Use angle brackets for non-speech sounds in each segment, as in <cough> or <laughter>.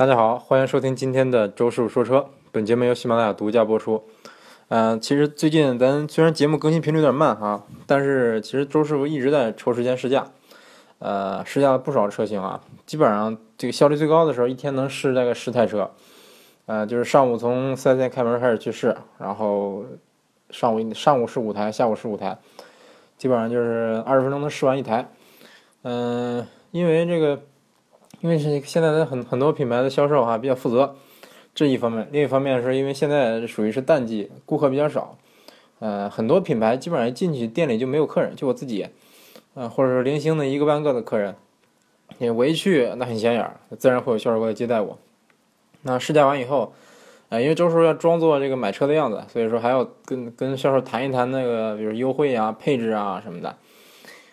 大家好，欢迎收听今天的周师傅说车。本节目由喜马拉雅独家播出。嗯、其实最近咱虽然节目更新频率有点慢哈，但是其实周师傅一直在抽时间试驾，呃，试驾了不少车型啊。基本上这个效率最高的时候，一天能试大概十台车。呃，就是上午从四 S 店开门开始去试，然后上午上午试五台，下午试五台，基本上就是二十分钟能试完一台。嗯、因为这个。因为是现在的很很多品牌的销售哈比较负责，这一方面，另一方面是因为现在属于是淡季，顾客比较少，呃，很多品牌基本上一进去店里就没有客人，就我自己，呃，或者是零星的一个半个的客人，因为我一去那很显眼，自然会有销售过来接待我。那试驾完以后，呃，因为周叔要装作这个买车的样子，所以说还要跟跟销售谈一谈那个比如优惠啊、配置啊什么的。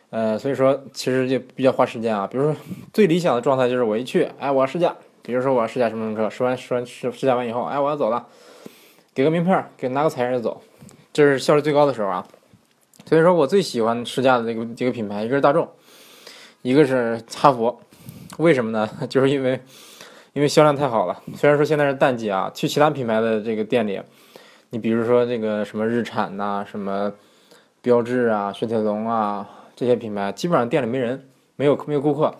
呃，所以说其实就比较花时间啊。比如说最理想的状态就是我一去，哎，我要试驾，比如说我要试驾什么什么车，试完试完试试驾完以后，哎，我要走了，给个名片，给拿个彩印就走，这是效率最高的时候啊。所以说我最喜欢试驾的这个几个品牌，一个是大众，一个是哈弗。为什么呢？<laughs> 就是因为因为销量太好了。虽然说现在是淡季啊，去其他品牌的这个店里，你比如说这个什么日产呐、什么标致啊、雪铁龙啊。这些品牌基本上店里没人，没有没有顾客，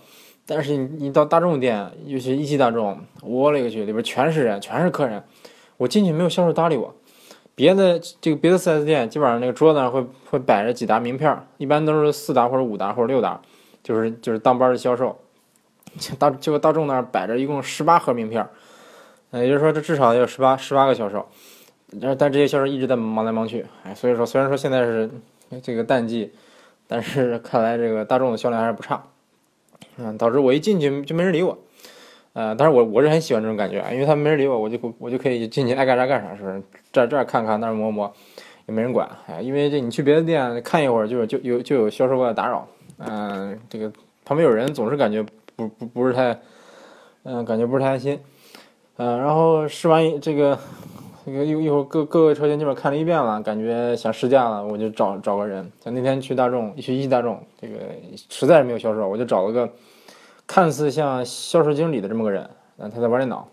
但是你你到大众店，尤其一汽大众，我勒个去，里边全是人，全是客人。我进去没有销售搭理我，别的这个别的四 S 店基本上那个桌子上会会摆着几沓名片，一般都是四沓或者五沓或者六沓，就是就是当班的销售。大结果大众那儿摆着一共十八盒名片，呃，也就是说这至少有十八十八个销售，但但这些销售一直在忙来忙去，哎，所以说虽然说现在是这个淡季。但是 <laughs> 看来这个大众的销量还是不差，嗯，导致我一进去就没人理我，呃，但是我我是很喜欢这种感觉，因为他没人理我，我就我就可以进去爱干啥干啥，是不是？这这儿看看那儿摸摸，也没人管，哎，因为这你去别的店看一会儿，就就有就有销售过来打扰，嗯，这个旁边有人总是感觉不不不是太，嗯，感觉不是太安心，嗯，然后试完这个。这个一一会儿各各个车型基本看了一遍了，感觉想试驾了，我就找找个人。像那天去大众，去一汽大众，这个实在是没有销售，我就找了个看似像销售经理的这么个人，啊，他在玩电脑，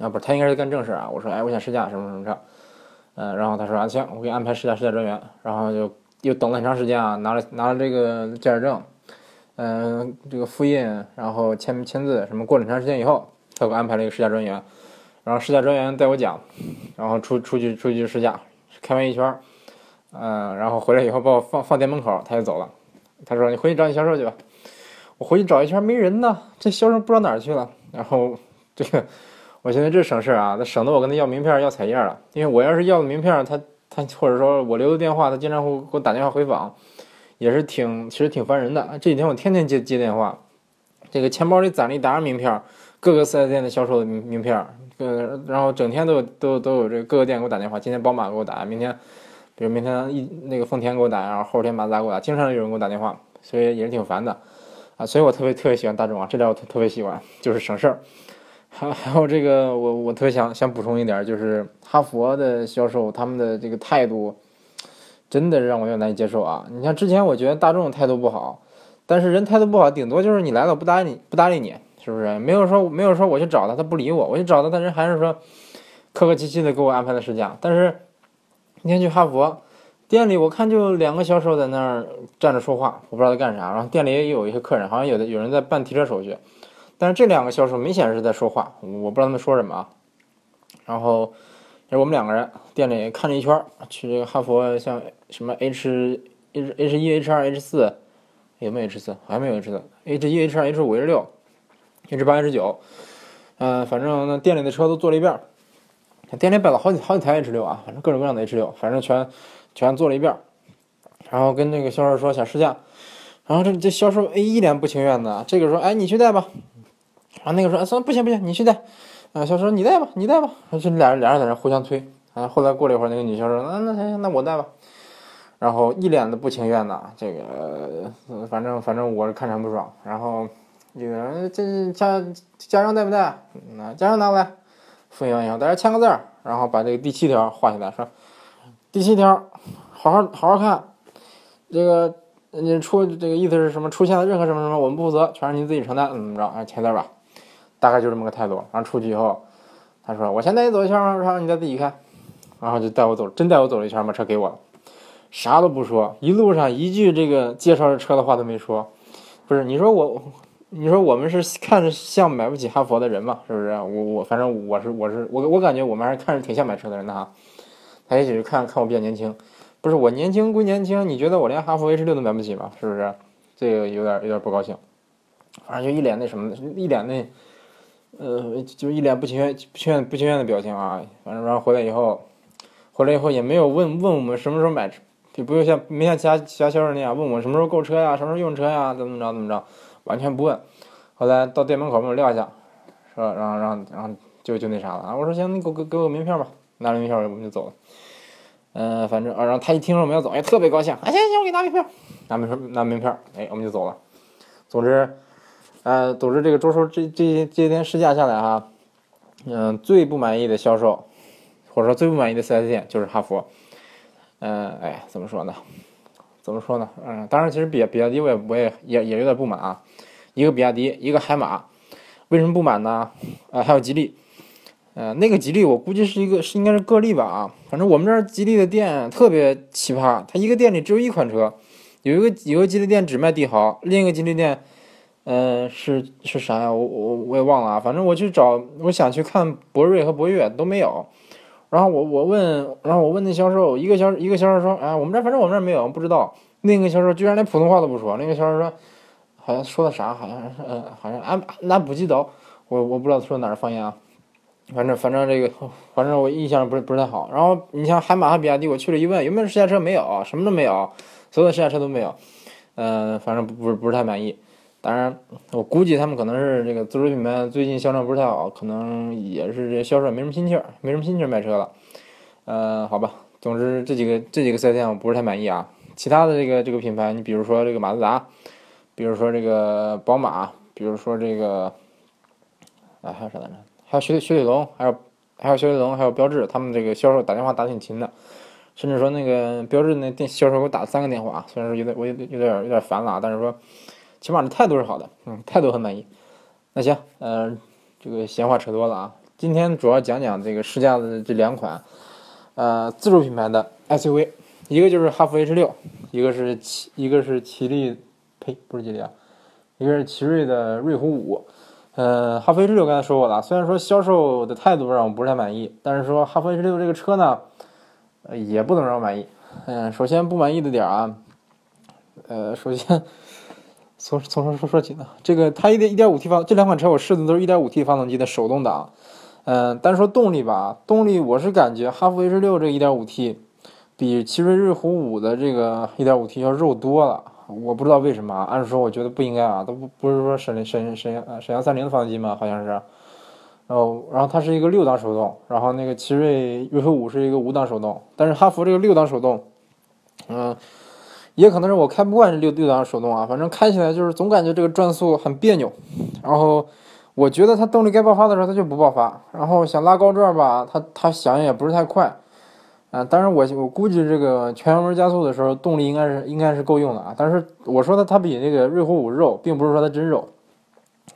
啊，不是，他应该是干正事啊。我说，哎，我想试驾什么什么车，嗯，然后他说啊，行，我给你安排试驾试驾专员。然后就又等了很长时间啊，拿了拿了这个驾驶证，嗯，这个复印，然后签签字什么，过了很长时间以后，他给我安排了一个试驾专员。然后试驾专员带我讲，然后出出去出去试驾，开完一圈儿，嗯，然后回来以后把我放放店门口，他就走了。他说：“你回去找你销售去吧。”我回去找一圈没人呢，这销售不知道哪儿去了。然后这个，我现在这省事啊，那省得我跟他要名片要彩页了。因为我要是要了名片，他他或者说我留的电话，他经常会给我打电话回访，也是挺其实挺烦人的。这几天我天天接接电话，这个钱包里攒了一沓名片，各个四 S 店的销售的名名片。呃，然后整天都有都都有这各个店给我打电话，今天宝马给我打，明天，比如明天一那个丰田给我打，然后后天马自达给我打，经常有人给我打电话，所以也是挺烦的，啊，所以我特别特别喜欢大众啊，这点我特特别喜欢，就是省事儿。<laughs> 还还有这个，我我特别想想补充一点，就是哈佛的销售他们的这个态度，真的让我有点难以接受啊。你像之前我觉得大众态度不好，但是人态度不好，顶多就是你来了不搭理你不搭理你。是不是没有说没有说我去找他，他不理我，我去找他，他人还是说客客气气的给我安排了试驾。但是那天去哈佛店里，我看就两个销售在那儿站着说话，我不知道在干啥。然后店里也有一些客人，好像有的有人在办提车手续，但是这两个销售明显是在说话，我不知道他们说什么啊。然后是我们两个人店里看了一圈，去这个哈佛像什么 H H H 一 H 二 H 四有没有 H 四？还没有 H 四，H 一 H 二 H 五 H 六。H 八、H 九，嗯，反正那店里的车都做了一遍，店里摆了好几好几台 H 六啊，反正各种各样的 H 六，反正全全做了一遍。然后跟那个销售说想试驾，然后这这销售 A 一脸不情愿的，这个说哎你去带吧，然后那个说哎算不行不行你去带，啊销售你带吧你带吧，这俩人俩人在那互相推，啊后来过了一会儿那个女销售那那行行那我带吧，然后一脸的不情愿的，这个反正反正我是看着不爽，然后。这个这家家长带不带？那家长拿过来，复印完以后，大家签个字儿，然后把这个第七条画下来，说第七条，好好好好看。这个你出这个意思是什么？出现了任何什么什么，我们不负责，全是您自己承担，怎么着？啊，签字吧。大概就这么个态度。然后出去以后，他说我先带你走一圈，然后你再自己开，然后就带我走，真带我走了一圈，把车给我了，啥都不说，一路上一句这个介绍这车的话都没说。不是你说我，你说我们是看着像买不起哈佛的人嘛？是不是？我我反正我是我是我我感觉我们还是看着挺像买车的人的哈。他也许是看看我比较年轻，不是我年轻归年轻，你觉得我连哈佛 H 六都买不起吗？是不是？这个有点有点不高兴，反正就一脸那什么，一脸那，呃，就一脸不情愿、不情愿、不情愿的表情啊。反正然后回来以后，回来以后也没有问问我们什么时候买车，就不用像没像其他其他销售那样问我什么时候购车呀、什么时候用车呀、怎么着怎么着，完全不问。后来到店门口把我撂下，说然后然后然后就就那啥了啊。我说行，你给我给给我名片吧，拿着名片我们就走了。嗯，反正啊，然后他一听说我们要走，也，特别高兴，啊，行行，我给你拿名片，拿名片，拿名片，哎，我们就走了。总之，呃，总之这个周叔这这这些天试驾下来哈，嗯，最不满意的销售，或者说最不满意的四 S 店就是哈弗。嗯，哎，怎么说呢？怎么说呢？嗯，当然，其实比比亚迪我也我也也也有点不满啊。一个比亚迪，一个海马，为什么不满呢？啊，还有吉利。呃，那个吉利我估计是一个是应该是个例吧啊，反正我们这儿吉利的店特别奇葩，它一个店里只有一款车，有一个有个吉利店只卖帝豪，另一个吉利店，嗯，是是啥呀？我我我也忘了啊，反正我去找，我想去看博瑞和博越都没有，然后我我问，然后我问那销售，一个销一个销售说，哎，我们这反正我们这没有，不知道。另一个销售居然连普通话都不说，那个销售说，好像说的啥？好像是嗯，好像俺那不记得，我我不知道说的哪儿方言啊。反正反正这个，反正我印象不是不是太好。然后你像海马和比亚迪，我去了一问，有没有试驾车？没有，什么都没有，所有的试驾车都没有。嗯，反正不不是不是太满意。当然，我估计他们可能是这个自主品牌最近销量不是太好，可能也是这销售没什么心气儿，没什么心气儿卖车了。呃，好吧，总之这几个这几个四 S 店我不是太满意啊。其他的这个这个品牌，你比如说这个马自达，比如说这个宝马，比如说这个，啊还有啥来着？还有雪雪铁龙，还有还有雪铁龙，还有标致，他们这个销售打电话打挺勤的，甚至说那个标致那店销售给我打了三个电话，虽然说有点我有有点有点烦了啊，但是说起码这态度是好的，嗯，态度很满意。那行，呃，这个闲话扯多了啊，今天主要讲讲这个试驾的这两款，呃，自主品牌的 SUV，一个就是哈弗 H 六，一个是奇一个是奇力，呸，不是吉利啊，一个是奇瑞的瑞虎五。呃，哈弗 H 六刚才说过了，虽然说销售的态度让我不是太满意，但是说哈弗 H 六这个车呢，呃，也不能让我满意。嗯，首先不满意的点啊，呃，首先从从什说说起呢？这个它一点一点五 T 发，这两款车我试的都是一点五 T 发动机的手动挡。嗯，单说动力吧，动力我是感觉哈弗 H 六这一点五 T 比奇瑞瑞虎五的这个一点五 T 要肉多了。我不知道为什么啊，按说我觉得不应该啊，都不不是说沈沈沈阳沈阳三菱的发动机吗？好像是，然后然后它是一个六档手动，然后那个奇瑞瑞虎五是一个五档手动，但是哈弗这个六档手动，嗯，也可能是我开不惯这六六档手动啊，反正开起来就是总感觉这个转速很别扭，然后我觉得它动力该爆发的时候它就不爆发，然后想拉高转吧，它它响应也不是太快。啊，当然我我估计这个全油门加速的时候动力应该是应该是够用的啊。但是我说的它比那个瑞虎五肉，并不是说它真肉，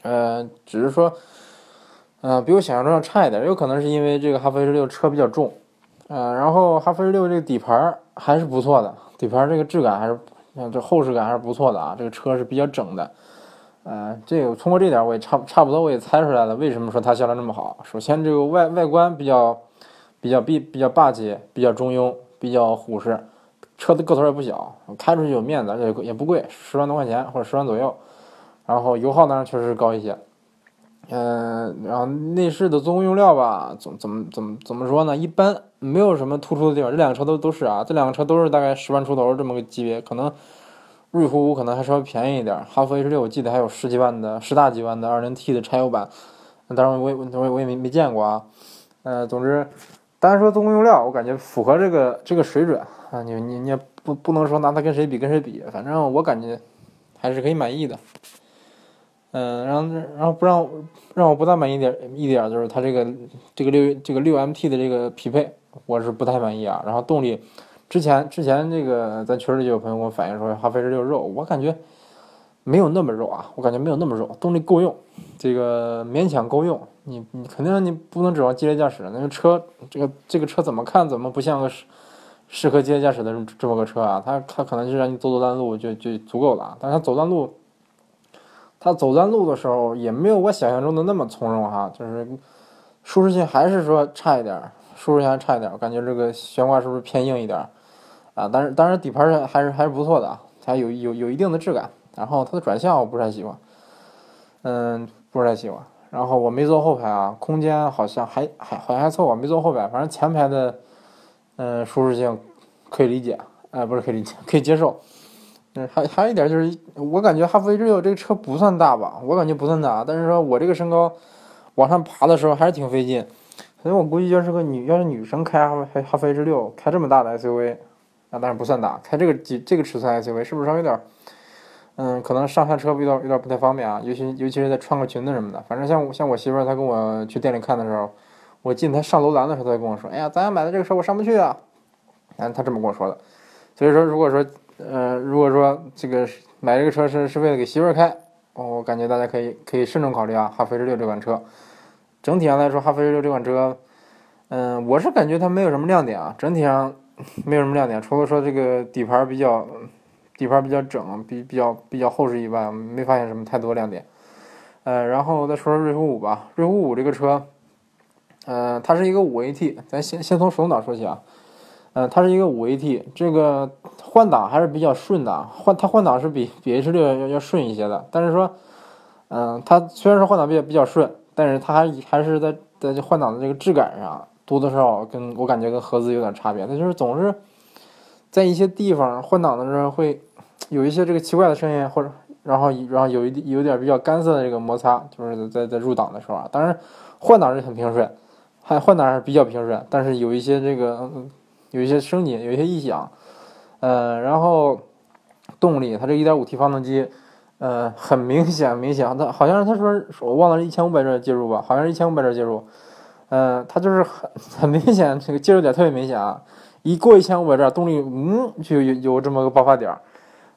呃，只是说，呃，比我想象中要差一点。有可能是因为这个哈弗 H 六车比较重，呃，然后哈弗 H 六这个底盘还是不错的，底盘这个质感还是，这厚实感还是不错的啊。这个车是比较整的，呃，这个通过这点我也差差不多我也猜出来了，为什么说它销量这么好。首先这个外外观比较。比较比比较霸气，比较中庸，比较虎实，车的个头也不小，开出去有面子，也也不贵，十万多块钱或者十万左右。然后油耗当然确实是高一些，嗯，然后内饰的做工用料吧，怎怎么怎么怎么说呢？一般，没有什么突出的地方。这两个车都都是啊，这两个车都是大概十万出头这么个级别，可能瑞虎五可能还稍微便宜一点，哈弗 H 六我记得还有十几万的十大几万的二零 T 的柴油版，当然我也我我也没没见过啊，呃，总之。单说做工用料，我感觉符合这个这个水准啊，你你你也不不能说拿它跟谁比跟谁比，反正我感觉还是可以满意的。嗯，然后然后不让让我不大满意点一点就是它这个这个六这个六 MT 的这个匹配，我是不太满意啊。然后动力，之前之前这个咱群里就有朋友给我反映说哈弗 H 六肉，我感觉没有那么肉啊，我感觉没有那么肉，动力够用，这个勉强够用。你你肯定你不能指望激烈驾驶，那个车这个这个车怎么看怎么不像个适适合激烈驾驶的这么个车啊？它它可能就让你走走烂路就就足够了，但是它走烂路，它走烂路的时候也没有我想象中的那么从容哈，就是舒适性还是说差一点，舒适性还差一点，我感觉这个悬挂是不是偏硬一点啊？但是当然底盘还是还是不错的，它有有有一定的质感。然后它的转向我不是太喜欢，嗯，不是太喜欢。然后我没坐后排啊，空间好像还还好像还凑合，没坐后排。反正前排的，嗯，舒适性可以理解，哎，不是可以理解，可以接受。嗯，还还有一点就是，我感觉哈弗 H 六这个车不算大吧，我感觉不算大。但是说我这个身高往上爬的时候还是挺费劲，所以我估计要是个女，要是女生开哈弗哈弗 H 六，开这么大的 SUV，啊，但是不算大，开这个几这个尺寸 SUV 是不是稍微有点？嗯，可能上下车有点有点不太方便啊，尤其尤其是在穿个裙子什么的。反正像像我媳妇儿，她跟我去店里看的时候，我进她上楼栏的时候，她跟我说：“哎呀，咱家买的这个车我上不去啊。”嗯，她这么跟我说的。所以说，如果说，呃，如果说这个买这个车是是为了给媳妇儿开，我感觉大家可以可以慎重考虑啊，哈弗 H 六这款车。整体上来说，哈弗 H 六这款车，嗯，我是感觉它没有什么亮点啊，整体上没有什么亮点，除了说这个底盘比较。底盘比较整，比比较比较厚实以外，没发现什么太多亮点。呃，然后再说说瑞虎五吧。瑞虎五这个车，呃，它是一个五 AT，咱先先从手动挡说起啊。呃，它是一个五 AT，这个换挡还是比较顺的，换它换挡是比比 H 六要要顺一些的。但是说，嗯，它虽然说换挡比较比较顺，但是它还还是在在换挡的这个质感上，多多少少跟我感觉跟合资有点差别。它就是总是在一些地方换挡的时候会。有一些这个奇怪的声音，或者然后然后有一有点比较干涩的这个摩擦，就是在在入档的时候啊。当然换挡是很平顺，还换挡是比较平顺，但是有一些这个有一些声音，有一些异响。呃，然后动力，它这 1.5T 发动机，呃，很明显明显，它好像是他说我忘了是，一千五百转介入吧，好像是一千五百转介入。呃，它就是很很明显，这个介入点特别明显啊，一过一千五百转，动力嗯就有有这么个爆发点。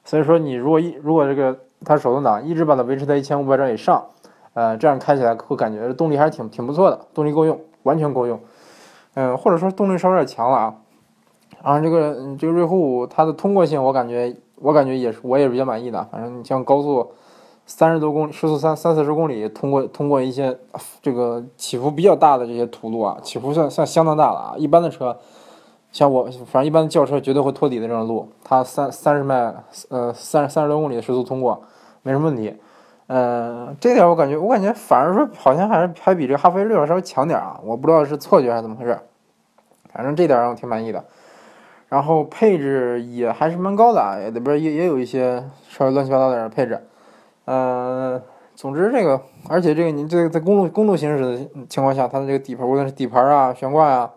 所以说，你如果一如果这个它手动挡一直把它维持在一千五百转以上，呃，这样开起来会感觉动力还是挺挺不错的，动力够用，完全够用。嗯，或者说动力稍微有点强了啊。然后这个这个瑞虎五它的通过性，我感觉我感觉也是我也比较满意的。反正你像高速三十多公里，时速三三四十公里，通过通过一些这个起伏比较大的这些土路啊，起伏算算相当大了啊。一般的车。像我，反正一般的轿车绝对会托底的这种路，它三三十迈，呃，三三十多公里的时速通过，没什么问题。嗯，这点我感觉，我感觉反而说好像还是还比这哈弗 H 六稍微强点啊，我不知道是错觉还是怎么回事。反正这点让我挺满意的。然后配置也还是蛮高的啊，里边也也有一些稍微乱七八糟点的配置。嗯，总之这个，而且这个你这个在公路公路行驶的情况下，它的这个底盘，无论是底盘啊、悬挂啊。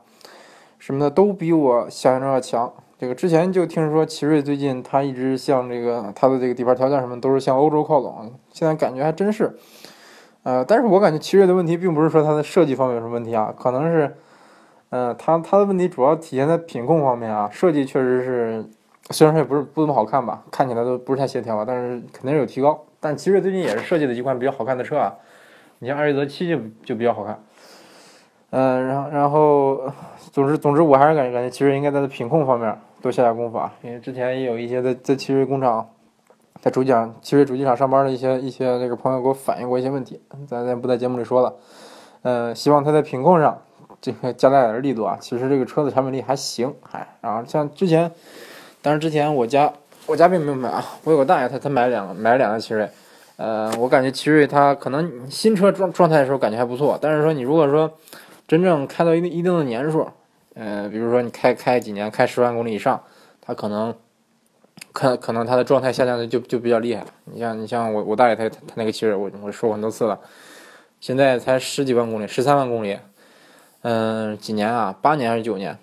什么的都比我想象中要强。这个之前就听说奇瑞最近它一直向这个它的这个底盘条件什么都是向欧洲靠拢，现在感觉还真是。呃，但是我感觉奇瑞的问题并不是说它的设计方面有什么问题啊，可能是，嗯，它它的问题主要体现在品控方面啊。设计确实是，虽然说也不是不怎么好看吧，看起来都不是太协调，但是肯定是有提高。但奇瑞最近也是设计的一款比较好看的车啊，你像艾瑞泽七就就比较好看。嗯，然后然后。总之，总之，我还是感觉感觉奇瑞应该在品控方面多下下功夫啊，因为之前也有一些在在奇瑞工厂，在主机厂、奇瑞主机厂上班的一些一些那个朋友给我反映过一些问题，咱咱不在节目里说了。嗯，希望他在品控上这个加大点力度啊。其实这个车的产品力还行，还然后像之前，但是之前我家我家并没有买啊，我有个大爷他他买两买两个奇瑞，呃，我感觉奇瑞它可能新车状状态的时候感觉还不错，但是说你如果说真正开到一定一定的年数。呃，比如说你开开几年，开十万公里以上，它可能，可可能它的状态下降的就就比较厉害。你像你像我我大爷他他那个奇瑞，我我说过很多次了，现在才十几万公里，十三万公里，嗯，几年啊？八年还是九年？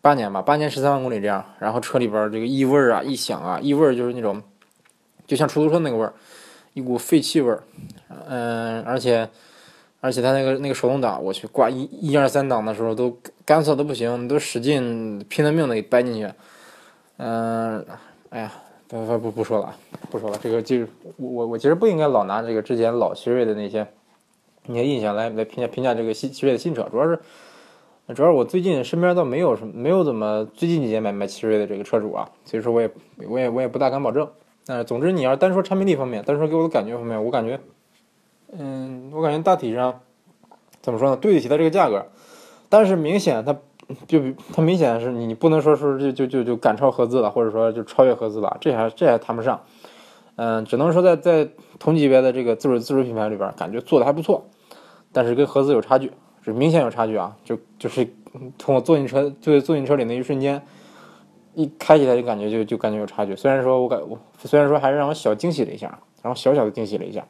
八年吧，八年十三万公里这样。然后车里边这个异味啊、异响啊，异味就是那种，就像出租车那个味儿，一股废气味儿，嗯，而且。而且它那个那个手动挡，我去挂一一二三档的时候都干涩的不行，都使劲拼了命的给掰进去。嗯，哎呀，不不不不说了，不说了。这个就是我我我其实不应该老拿这个之前老奇瑞的那些你的印象来来评价评价这个新奇瑞的新车，主要是主要是我最近身边倒没有什么没有怎么最近几年买买奇瑞的这个车主啊，所以说我也我也我也不大敢保证。但是总之你要单说产品力方面，单说给我的感觉方面，我感觉，嗯，我感觉大体上怎么说呢，对得起它这个价格，但是明显它。就它明显是你，不能说说就就就就赶超合资了，或者说就超越合资了，这还这还谈不上。嗯，只能说在在同级别的这个自主自主品牌里边，感觉做的还不错，但是跟合资有差距，是明显有差距啊！就就是从我坐进车就坐进车里那一瞬间，一开起来就感觉就就感觉有差距。虽然说我感我虽然说还是让我小惊喜了一下，然后小小的惊喜了一下。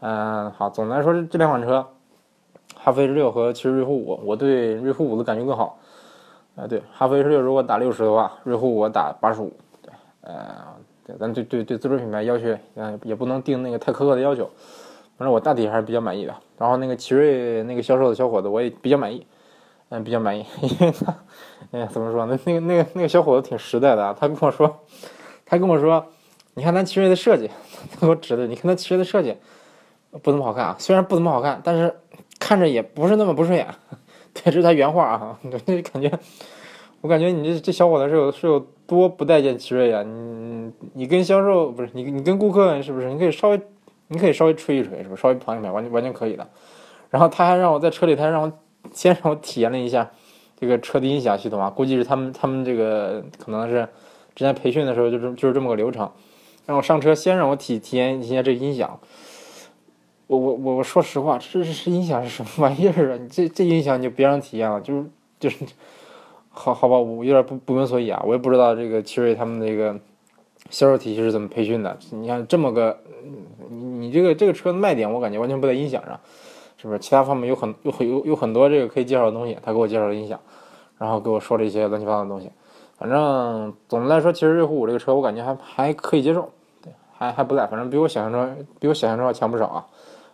嗯，好，总的来说这两款车，哈弗 H 六和奇瑞瑞虎五，我对瑞虎五的感觉更好。啊，对，哈弗 H 六如果打六十的话，瑞虎我打八十五。对，呃，对，咱对对对自主品牌要求，嗯，也不能定那个太苛刻的要求。反正我大体还是比较满意的。然后那个奇瑞那个销售的小伙子，我也比较满意，嗯，比较满意，<laughs> 因为他，哎，怎么说呢？那个那个那个小伙子挺实在的啊。他跟我说，他跟我说，你看咱奇瑞的设计，<laughs> 他给我指的，你看咱奇瑞的设计不怎么好看啊。虽然不怎么好看，但是看着也不是那么不顺眼。<laughs> 这是他原话啊，就，感觉，我感觉你这这小伙子是有是有多不待见奇瑞呀？你你跟销售不是你你跟顾客是不是？你可以稍微你可以稍微吹一吹，是不是？稍微捧一捧，完全完全可以的。然后他还让我在车里，他还让我先让我体验了一下这个车的音响系统啊，估计是他们他们这个可能是之前培训的时候就是就是这么个流程，让我上车先让我体体验一下这音响。我我我我说实话，这这音响是什么玩意儿啊？你这这音响你就别让体验了，就是就是，好好吧，我有点不不明所以啊，我也不知道这个奇瑞他们这个销售体系是怎么培训的。你看这么个，你你这个这个车的卖点，我感觉完全不在音响上，是不是？其他方面有很有很有有很多这个可以介绍的东西，他给我介绍了音响，然后给我说了一些乱七八糟的东西。反正总的来说，其实瑞虎五这个车我感觉还还可以接受，对，还还不赖，反正比我想象中比我想象中要强不少啊。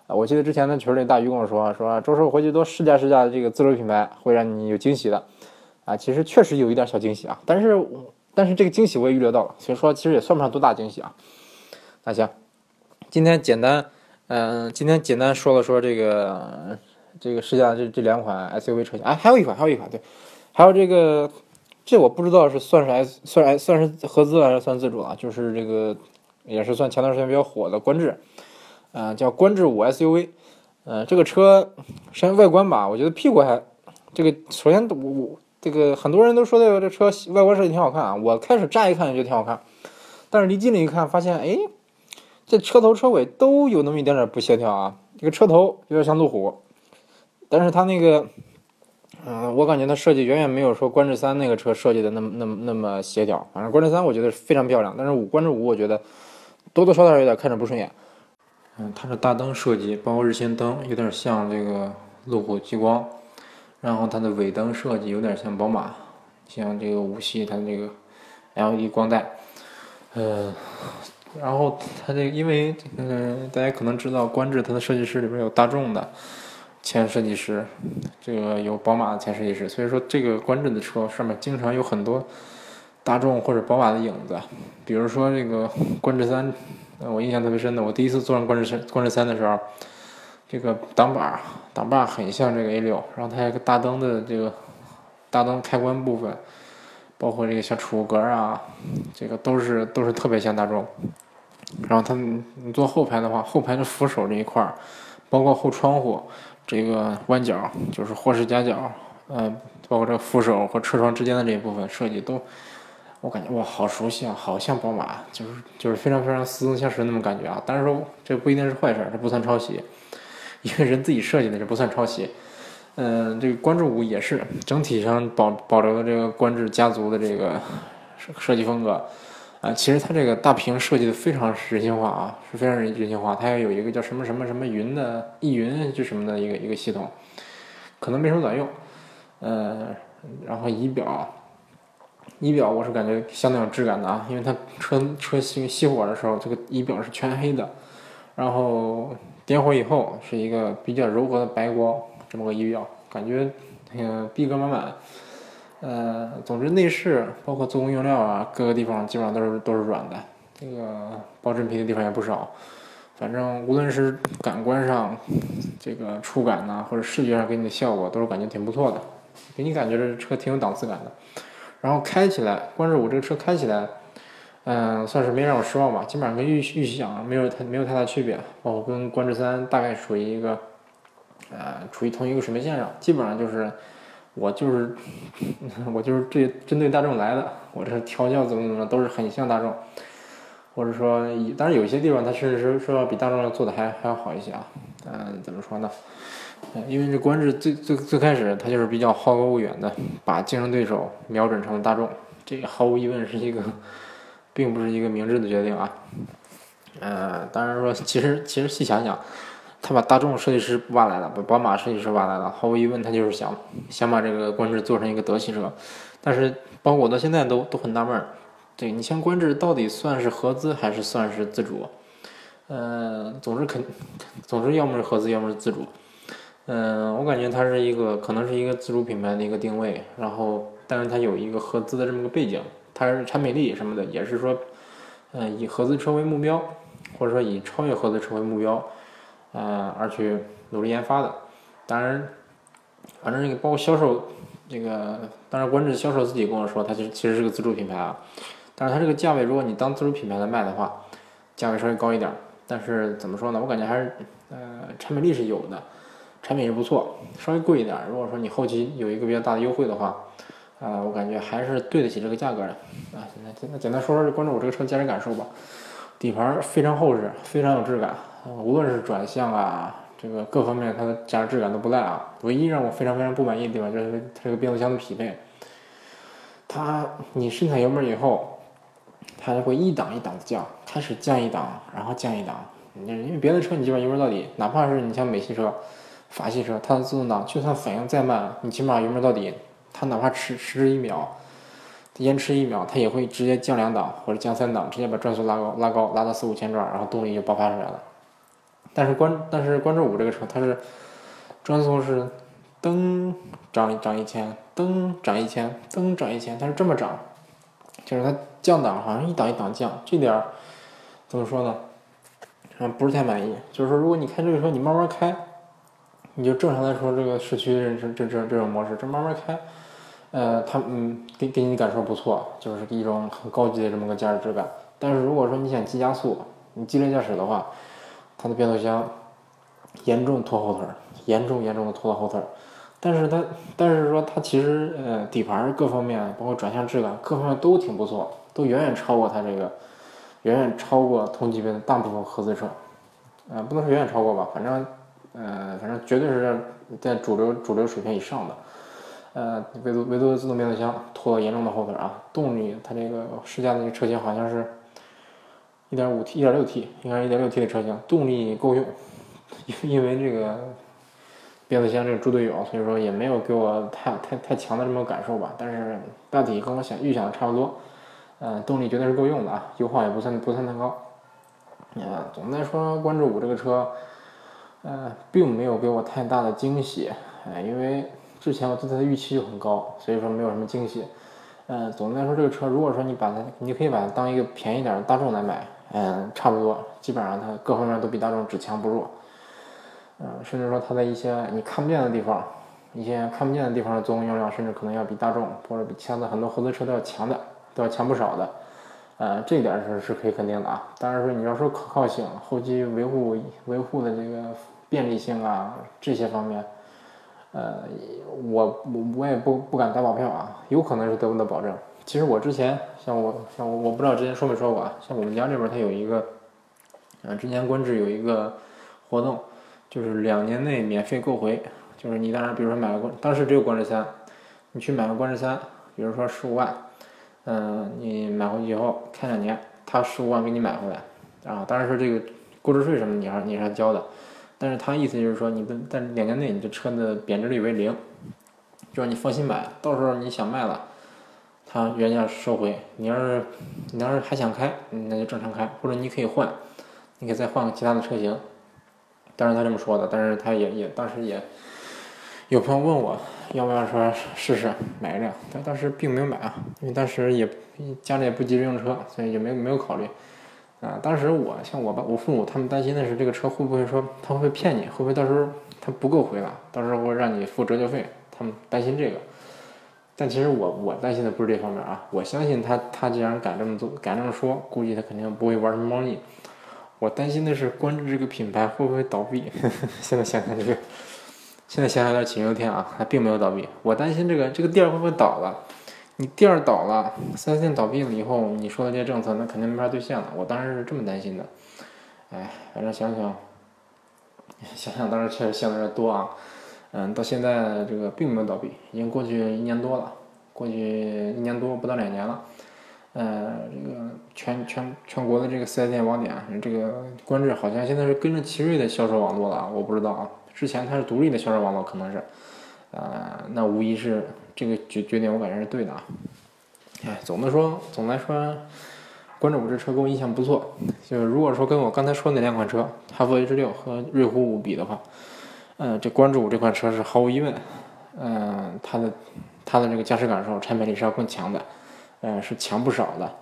我记得之前在群里大鱼跟我说，说周师傅回去多试驾试驾这个自主品牌，会让你有惊喜的。啊，其实确实有一点小惊喜啊，但是但是这个惊喜我也预料到了，所以说其实也算不上多大惊喜啊。那行，今天简单，嗯，今天简单说了说这个这个试驾这这两款 SUV 车型，哎，还有一款，还有一款，对，还有这个这我不知道是算是 S 算 S 算是合资还是算自主啊，就是这个也是算前段时间比较火的观致。嗯，叫观致五 SUV，呃，这个车先外观吧，我觉得屁股还这个，首先我我这个很多人都说这个这车外观设计挺好看啊，我开始乍一看就觉得挺好看，但是离近了一看，发现哎，这车头车尾都有那么一点点不协调啊，这个车头有点像路虎，但是它那个，嗯，我感觉它设计远远没有说观致三那个车设计的那么那么那么协调，反正观致三我觉得非常漂亮，但是五观致五我觉得多多少少有点看着不顺眼。嗯，它的大灯设计，包括日行灯有点像这个路虎极光，然后它的尾灯设计有点像宝马，像这个五系它的这个 LED 光带，呃，然后它这因为嗯大家可能知道，观致它的设计师里边有大众的前设计师，这个有宝马的前设计师，所以说这个观致的车上面经常有很多大众或者宝马的影子，比如说这个观致三。我印象特别深的，我第一次坐上观致三观致三的时候，这个挡把挡把很像这个 A 六，然后它一个大灯的这个大灯开关部分，包括这个小储物格啊，这个都是都是特别像大众。然后它你坐后排的话，后排的扶手这一块儿，包括后窗户这个弯角，就是霍氏夹角，嗯，包括这个扶手和车窗之间的这一部分设计都。我感觉哇，好熟悉啊，好像宝马，就是就是非常非常似曾相识那种感觉啊。但是说这不一定是坏事，这不算抄袭，因为人自己设计的，这不算抄袭。嗯，这个观致五也是整体上保保留了这个观致家族的这个设设计风格啊。其实它这个大屏设计的非常人性化啊，是非常人人性化。它也有一个叫什么什么什么云的易云就什么的一个一个系统，可能没什么卵用。嗯，然后仪表。仪表我是感觉相当有质感的啊，因为它车车熄熄火的时候，这个仪表是全黑的，然后点火以后是一个比较柔和的白光，这么个仪表，感觉那个逼格满满。呃，总之内饰包括做工用料啊，各个地方基本上都是都是软的，这个包真皮的地方也不少。反正无论是感官上，这个触感呐，或者视觉上给你的效果，都是感觉挺不错的，给你感觉这车挺有档次感的。然后开起来，关注我这个车开起来，嗯，算是没让我失望吧，基本上跟预预想没有太没有太大区别，包括跟观致三大概属于一个，呃，处于同一个水平线上，基本上就是我就是 <laughs> 我就是这针对大众来的，我这调教怎么怎么都是很像大众。或者说，当然有些地方它确实是说要比大众要做的还还要好一些啊。嗯，怎么说呢？因为这观致最最最开始它就是比较好高骛远的，把竞争对手瞄准成了大众，这毫无疑问是一个，并不是一个明智的决定啊。呃，当然说，其实其实细想想，他把大众设计师挖来了，把宝马设计师挖来了，毫无疑问他就是想想把这个观致做成一个德系车。但是包括我到现在都都很纳闷儿。对你像观致到底算是合资还是算是自主？嗯，总之肯，总之要么是合资，要么是自主。嗯，我感觉它是一个可能是一个自主品牌的一个定位，然后但是它有一个合资的这么个背景，它是产品力什么的也是说，嗯，以合资车为目标，或者说以超越合资车为目标，嗯，而去努力研发的。当然，反正这个包括销售，这个当然观致销售自己跟我说，它其实其实是个自主品牌啊。但是它这个价位，如果你当自主品牌来卖的话，价位稍微高一点。但是怎么说呢？我感觉还是，呃，产品力是有的，产品是不错，稍微贵一点。如果说你后期有一个比较大的优惠的话，啊，我感觉还是对得起这个价格的。啊，那那简单简单说说关注我这个车的驾驶感受吧。底盘非常厚实，非常有质感，无论是转向啊，这个各方面它的驾驶质感都不赖啊。唯一让我非常非常不满意的地方就是它这个变速箱的匹配，它你深踩油门以后。它就会一档一档的降，开始降一档，然后降一档。你因为别的车你基本油门到底，哪怕是你像美系车、法系车，它的自动挡就算反应再慢，你起码油门到底，它哪怕迟迟一秒，延迟一秒，它也会直接降两档或者降三档，直接把转速拉高拉高拉到四五千转，然后动力就爆发出来了。但是关但是关注五这个车，它是转速是噔涨涨一千，噔涨一千，噔涨一千，它是这么涨。就是它降档好像一档一档降，这点儿怎么说呢？嗯，不是太满意。就是说，如果你开这个车，你慢慢开，你就正常来说，这个市区这这这这种模式，这慢慢开，呃，它嗯给给你感受不错，就是一种很高级的这么个驾驶质感。但是如果说你想急加速，你激烈驾驶的话，它的变速箱严重拖后腿，严重严重的拖到后腿。但是它，但是说它其实，呃，底盘各方面，包括转向质感各方面都挺不错，都远远超过它这个，远远超过同级别的大部分合资车，呃，不能说远远超过吧，反正，呃，反正绝对是在主流主流水平以上的，呃，唯独唯独自动变速箱拖了严重的后腿啊，动力它这个试驾的那个车型好像是，一点五 T 一点六 T，应该是一点六 T 的车型，动力够用，因 <laughs> 因为这个。变速箱这个猪队友，所以说也没有给我太太太强的这么感受吧。但是大体跟我想预想的差不多，嗯，动力绝对是够用的啊，油耗也不算不算太高。嗯，总的来说，关注五这个车，呃，并没有给我太大的惊喜，哎，因为之前我对它的预期就很高，所以说没有什么惊喜。嗯，总的来说，这个车如果说你把它，你可以把它当一个便宜点的大众来买，嗯，差不多，基本上它各方面都比大众只强不弱。嗯，甚至说它在一些你看不见的地方，一些看不见的地方的综合用料，甚至可能要比大众或者比其他的很多合资车都要强的，都要强不少的。呃，这一点是是可以肯定的啊。当然说你要说可靠性、后期维护维护的这个便利性啊这些方面，呃，我我我也不不敢打保票啊，有可能是得不到保证。其实我之前像我像我我不知道之前说没说过啊，像我们家这边它有一个，呃，之前观致有一个活动。就是两年内免费购回，就是你当然，比如说买个观，当时只有观致三，你去买个观致三，比如说十五万，嗯，你买回去以后开两年，他十五万给你买回来，啊，当然是这个购置税什么你还你还交的，但是他意思就是说你的在两年内你的车的贬值率为零，就是你放心买，到时候你想卖了，他原价收回，你要是你要是还想开，那就正常开，或者你可以换，你可以再换个其他的车型。当然他这么说的，但是他也也当时也有朋友问我要不要说试试买一辆，但当时并没有买啊，因为当时也家里也不急着用车，所以也没没有考虑。啊，当时我像我爸、我父母他们担心的是这个车会不会说他会不会骗你，会不会到时候他不够回了，到时候会让你付折旧费，他们担心这个。但其实我我担心的不是这方面啊，我相信他他既然敢这么做，敢这么说，估计他肯定不会玩什么猫腻。我担心的是关注这个品牌会不会倒闭。<laughs> 现在想想这个，现在想想有点杞人忧天啊，还并没有倒闭。我担心这个这个店会不会倒了。你店儿倒了，四 S 店倒闭了以后，你说的这些政策，那肯定没法兑现了。我当时是这么担心的，哎，反正想想，<laughs> 想想当时确实想的有点多啊。嗯，到现在这个并没有倒闭，已经过去一年多了，过去一年多不到两年了。呃，这个全全全国的这个四 S 店网点，这个观致好像现在是跟着奇瑞的销售网络了，我不知道啊。之前它是独立的销售网络，可能是，呃，那无疑是。这个决决定我感觉是对的啊，哎，总的说，总的来说，关注五这车给我印象不错。就是如果说跟我刚才说那两款车，哈弗 H 六和瑞虎五比的话，嗯，这关注五这款车是毫无疑问，嗯，它的它的这个驾驶感受、产品力是要更强的，嗯，是强不少的。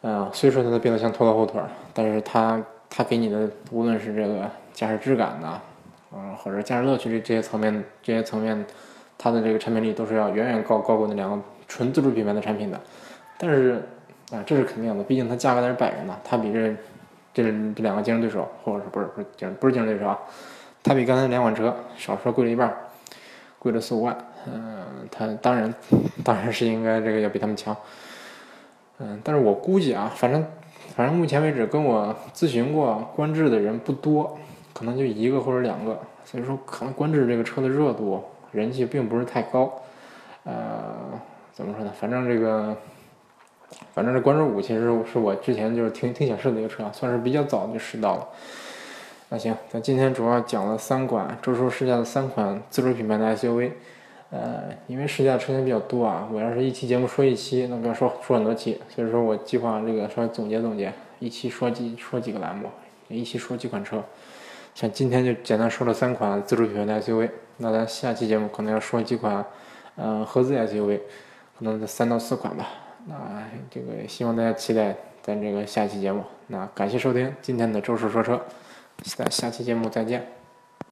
嗯，虽说它的变速箱拖了后腿，但是它它给你的无论是这个驾驶质感呐，嗯，或者驾驶乐趣这这些层面这些层面。它的这个产品力都是要远远高高过那两个纯自主品牌的产品的，但是啊，这是肯定的，毕竟它价格在这摆着呢，它比这这这两个竞争对手，或者是不是不是竞不是竞争对手啊，它比刚才两款车少说贵了一半，贵了四五万，嗯，它当然当然是应该这个要比他们强，嗯，但是我估计啊，反正反正目前为止跟我咨询过观致的人不多，可能就一个或者两个，所以说可能观致这个车的热度。人气并不是太高，呃，怎么说呢？反正这个，反正这观致五其实是我之前就是挺挺想试的一个车，算是比较早就试到了。那行，咱今天主要讲了三款周叔试驾的三款自主品牌的 SUV，呃，因为试驾车型比较多啊，我要是一期节目说一期，那该说说很多期，所以说我计划这个稍微总结总结，一期说几说几个栏目，一期说几款车。像今天就简单说了三款自主品牌的 SUV，那咱下期节目可能要说几款，嗯，合资 SUV，可能三到四款吧。那这个希望大家期待咱这个下期节目。那感谢收听今天的周叔说车，期待下期节目再见。